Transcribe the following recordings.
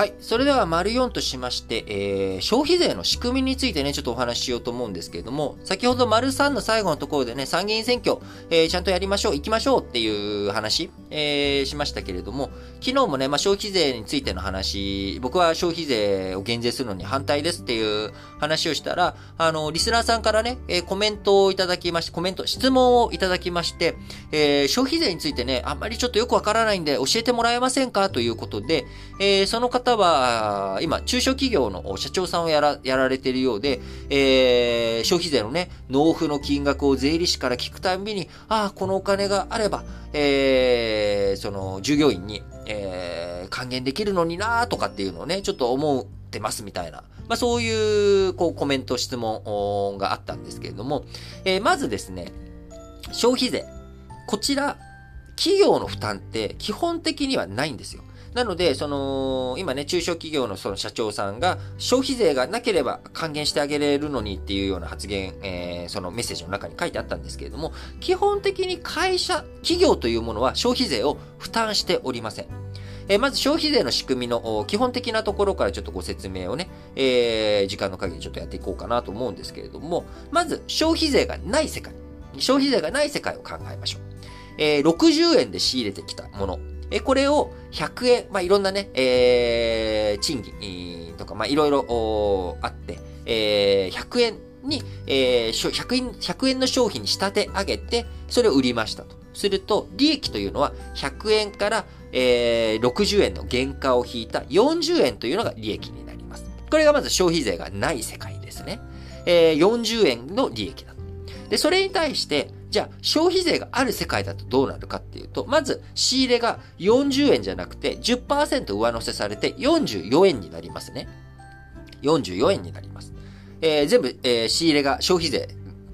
はい。それでは、丸4としまして、えー、消費税の仕組みについてね、ちょっとお話ししようと思うんですけれども、先ほど丸3の最後のところでね、参議院選挙、えー、ちゃんとやりましょう、行きましょうっていう話、えー、しましたけれども、昨日もね、まあ、消費税についての話、僕は消費税を減税するのに反対ですっていう話をしたら、あの、リスナーさんからね、え、コメントをいただきまして、コメント、質問をいただきまして、え、消費税についてね、あんまりちょっとよくわからないんで教えてもらえませんか？ということで、えー、その方方は、今、中小企業の社長さんをやら、やられているようで、えー、消費税のね、納付の金額を税理士から聞くたびに、ああ、このお金があれば、えー、その、従業員に、えー、還元できるのになとかっていうのをね、ちょっと思ってますみたいな。まあ、そういう、こう、コメント、質問があったんですけれども、えー、まずですね、消費税。こちら、企業の負担って基本的にはないんですよ。なので、その、今ね、中小企業のその社長さんが、消費税がなければ還元してあげれるのにっていうような発言、えー、そのメッセージの中に書いてあったんですけれども、基本的に会社、企業というものは消費税を負担しておりません。えまず消費税の仕組みの基本的なところからちょっとご説明をね、えー、時間の限りちょっとやっていこうかなと思うんですけれども、まず消費税がない世界。消費税がない世界を考えましょう。えー、60円で仕入れてきたもの。えこれを100円、まあ、いろんなね、えー、賃金とか、まあ、いろいろあって、えー、100円に、えー、100円、100円の商品に仕立て上げて、それを売りましたと。すると、利益というのは100円から、えー、60円の原価を引いた40円というのが利益になります。これがまず消費税がない世界ですね。えー、40円の利益だと。で、それに対して、じゃあ、消費税がある世界だとどうなるかっていうと、まず、仕入れが40円じゃなくて10%上乗せされて44円になりますね。44円になります。えー、全部、えー、仕入れが消費税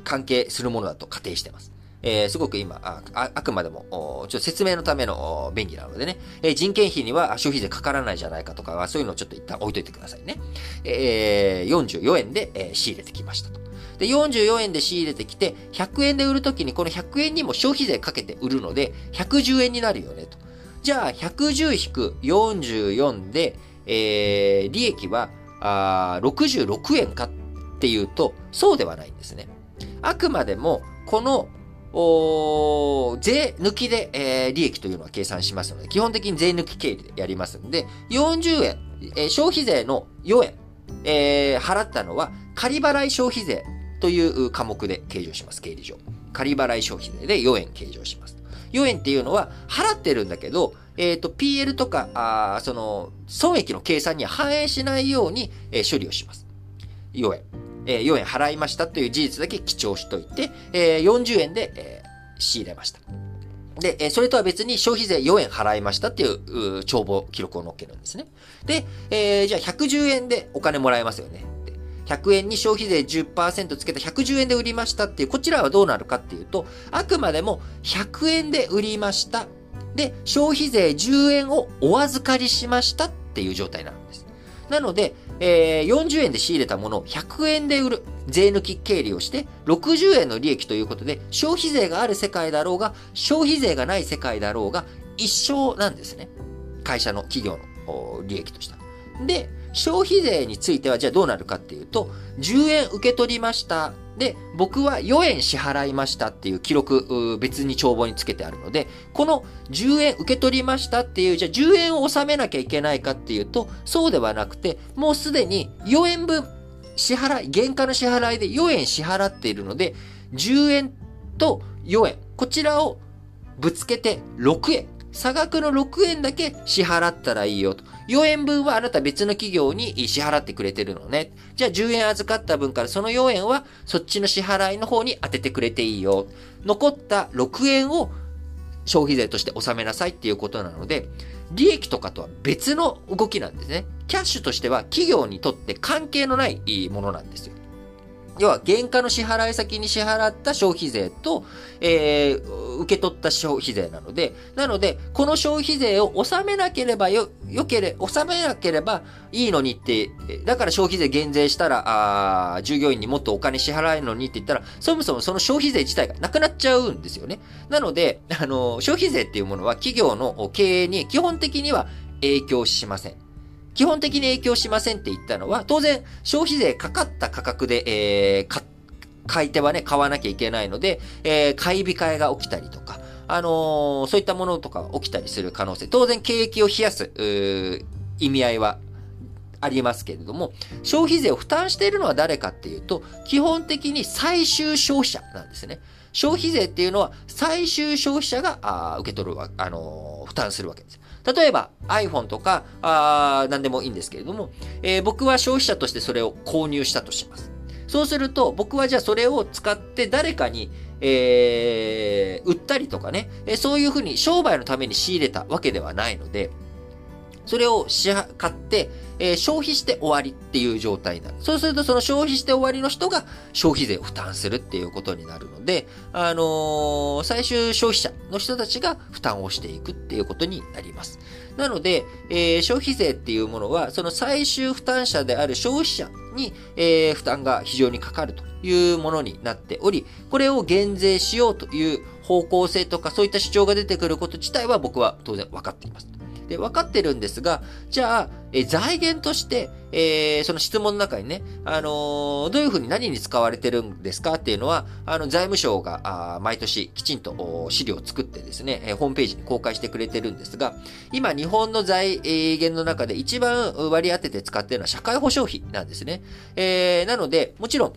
関係するものだと仮定してます。えー、すごく今、あああくまでも、ちょっと説明のための便利なのでね、えー、人件費には消費税かからないじゃないかとかは、そういうのをちょっと一旦置いといてくださいね。えー、44円で、え、仕入れてきましたと。で、44円で仕入れてきて、100円で売るときにこの100円にも消費税かけて売るので、110円になるよねと。じゃあ、110引く44で、えー、利益は、あ66円かっていうと、そうではないんですね。あくまでも、この、お税抜きで、えー、利益というのは計算しますので、基本的に税抜き経理でやりますので、40円、えー、消費税の4円、えー、払ったのは、仮払い消費税という科目で計上します、経理上。仮払い消費税で4円計上します。4円っていうのは払ってるんだけど、えっ、ー、と、PL とか、あその、損益の計算には反映しないように、えー、処理をします。4円。えー、4円払いましたという事実だけ記帳しといて、えー、40円で、えー、仕入れました。で、えそれとは別に消費税4円払いましたっていう帳簿記録を載っけるんですね。で、えー、じゃあ110円でお金もらえますよね。100円に消費税10%つけた110円で売りましたっていう、こちらはどうなるかっていうと、あくまでも100円で売りました。で、消費税10円をお預かりしましたっていう状態なんです。なので、えー、40円で仕入れたものを100円で売る。税抜き経理をして、60円の利益ということで、消費税がある世界だろうが、消費税がない世界だろうが、一緒なんですね。会社の企業の利益としては。で、消費税についてはじゃあどうなるかっていうと、10円受け取りました。で、僕は4円支払いましたっていう記録、別に帳簿につけてあるので、この10円受け取りましたっていう、じゃあ10円を納めなきゃいけないかっていうと、そうではなくて、もうすでに4円分支払い、原価の支払いで4円支払っているので、10円と4円、こちらをぶつけて6円。差額の6円だけ支払ったらいいよと。4円分はあなた別の企業に支払ってくれてるのね。じゃあ10円預かった分からその4円はそっちの支払いの方に当ててくれていいよ。残った6円を消費税として納めなさいっていうことなので、利益とかとは別の動きなんですね。キャッシュとしては企業にとって関係のないものなんですよ。要は、原価の支払い先に支払った消費税と、えー、受け取った消費税なので、なので、この消費税を納めなければよ、よけれ、納めなければいいのにって、だから消費税減税したら、あ従業員にもっとお金支払えるのにって言ったら、そもそもその消費税自体がなくなっちゃうんですよね。なので、あの、消費税っていうものは企業の経営に基本的には影響しません。基本的に影響しませんって言ったのは、当然、消費税かかった価格で、えー、買い手はね、買わなきゃいけないので、えー、買い控えが起きたりとか、あのー、そういったものとか起きたりする可能性、当然景気を冷やす、意味合いはありますけれども、消費税を負担しているのは誰かっていうと、基本的に最終消費者なんですね。消費税っていうのは最終消費者があ受け取るわ、あのー、負担するわけです。例えば iPhone とか、あ何でもいいんですけれども、えー、僕は消費者としてそれを購入したとします。そうすると、僕はじゃあそれを使って誰かに、えー、売ったりとかね、えそういうふうに商売のために仕入れたわけではないので、それをし買って、えー、消費して終わりっていう状態になる。そうすると、その消費して終わりの人が消費税を負担するっていうことになるので、あのー、最終消費者の人たちが負担をしていくっていうことになります。なので、えー、消費税っていうものは、その最終負担者である消費者に、えー、負担が非常にかかるというものになっており、これを減税しようという方向性とかそういった主張が出てくること自体は僕は当然分かっています。で、分かってるんですが、じゃあ、え財源として、えー、その質問の中にね、あのー、どういうふうに何に使われてるんですか？っていうのは、あの、財務省が、あ毎年きちんと資料を作ってですね、え、ホームページに公開してくれてるんですが、今、日本の財源の中で一番割り当てて使ってるのは社会保障費なんですね。えー、なので、もちろん、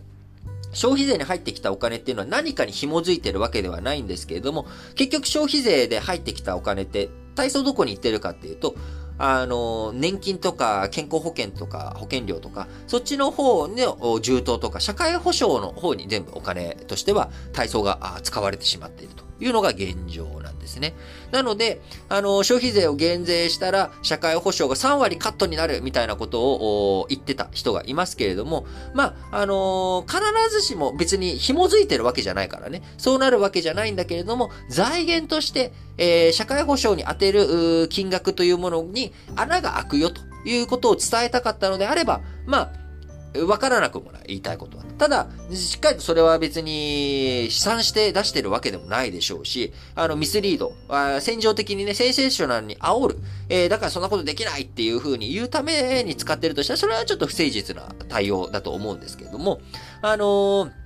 消費税に入ってきたお金っていうのは何かに紐づいてるわけではないんですけれども、結局消費税で入ってきたお金って体操どこに行ってるかっていうと、あの、年金とか健康保険とか保険料とか、そっちの方の重当とか社会保障の方に全部お金としては体操が使われてしまっていると。いうのが現状なんですね。なので、あの、消費税を減税したら社会保障が3割カットになるみたいなことを言ってた人がいますけれども、まあ、あの必ずしも別に紐づいてるわけじゃないからね、そうなるわけじゃないんだけれども、財源として、えー、社会保障に充てる金額というものに穴が開くよということを伝えたかったのであれば、まあ、わからなくもない、言いたいことは。ただ、しっかりとそれは別に試算して出してるわけでもないでしょうし、あの、ミスリード、あ戦場的にね、センセーショナルに煽る、えー、だからそんなことできないっていう風に言うために使ってるとしたら、それはちょっと不誠実な対応だと思うんですけれども、あのー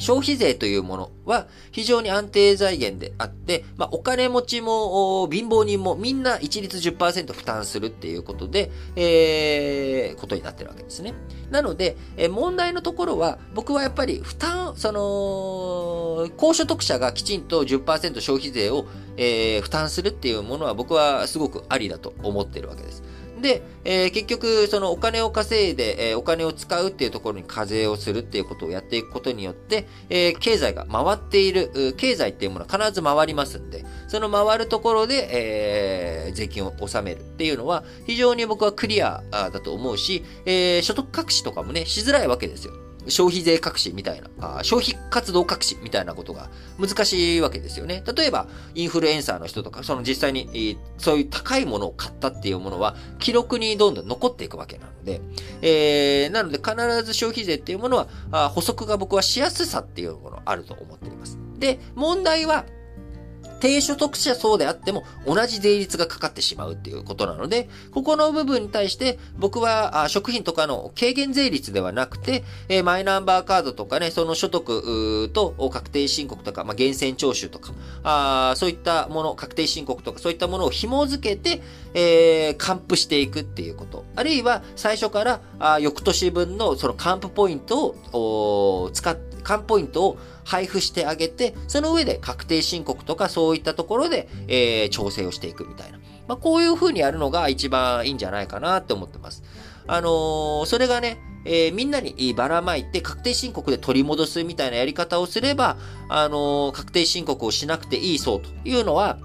消費税というものは非常に安定財源であって、まあ、お金持ちも貧乏人もみんな一律10%負担するっていうことで、えー、ことになってるわけですね。なので、え問題のところは、僕はやっぱり負担、その、高所得者がきちんと10%消費税を、えー、負担するっていうものは僕はすごくありだと思ってるわけです。で、えー、結局、そのお金を稼いで、えー、お金を使うっていうところに課税をするっていうことをやっていくことによって、えー、経済が回っている、経済っていうものは必ず回りますんで、その回るところで、えー、税金を納めるっていうのは、非常に僕はクリアだと思うし、えー、所得隠しとかもね、しづらいわけですよ。消費税隠しみたいな、あ消費活動隠しみたいなことが難しいわけですよね。例えば、インフルエンサーの人とか、その実際に、そういう高いものを買ったっていうものは、記録にどんどん残っていくわけなので、えー、なので必ず消費税っていうものは、あ補足が僕はしやすさっていうものあると思っています。で、問題は、低所得者層であっても同じ税率がかかってしまうっていうことなので、ここの部分に対して僕は食品とかの軽減税率ではなくて、えマイナンバーカードとかね、その所得と確定申告とか、まあ、源泉徴収とか、あそういったもの、確定申告とかそういったものを紐付けて、えー、還付していくっていうこと。あるいは最初からあ翌年分のその還付ポイントを使って、還ポイントを配布してあげて、その上で確定申告とかそういったところで、えー、調整をしていくみたいな。まあ、こういう風にやるのが一番いいんじゃないかなって思ってます。あのー、それがね、えー、みんなにばらまいて確定申告で取り戻すみたいなやり方をすれば、あのー、確定申告をしなくていいそうというのは、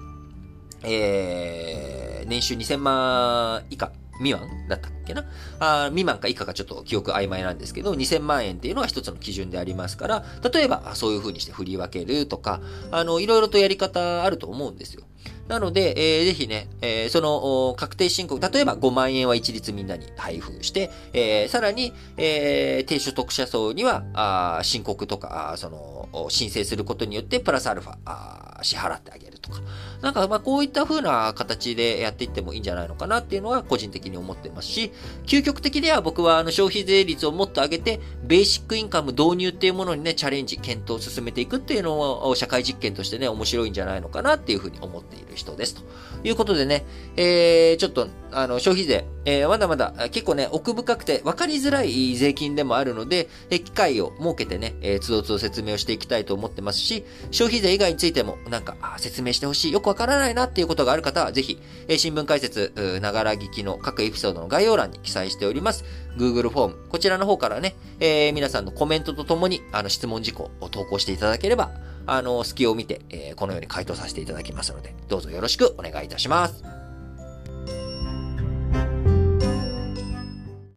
えー、年収2000万以下未満だったっけな？あ未満か以下かちょっと記憶曖昧なんですけど、2000万円っていうのは一つの基準でありますから、例えばそういう風にして振り分けるとか、あの、いろいろとやり方あると思うんですよ。なので、えー、ぜひね、えー、その確定申告、例えば5万円は一律みんなに配布して、えー、さらに、えー、低所得者層には、あ申告とか、あその、申請することによって、プラスアルファ、あ支払ってあげるとか。なんか、まあ、こういった風な形でやっていってもいいんじゃないのかなっていうのは個人的に思ってますし、究極的では僕はあの消費税率をもっと上げて、ベーシックインカム導入っていうものにね、チャレンジ、検討を進めていくっていうのを社会実験としてね、面白いんじゃないのかなっていうふうに思っている人です。ということでね、えー、ちょっと、あの、消費税、えー、まだまだ結構ね、奥深くて分かりづらい税金でもあるので、え機会を設けてね、えー、つどつど説明をしていきたいと思ってますし、消費税以外についても、なんか、説明してほしい、よくわからないなっていうことがある方は、ぜひ、え、新聞解説、ながら聞きの各エピソードの概要欄に記載しております。Google フォーム、こちらの方からね、えー、皆さんのコメントとともに、あの、質問事項を投稿していただければ、あの、隙を見て、えー、このように回答させていただきますので、どうぞよろしくお願いいたします。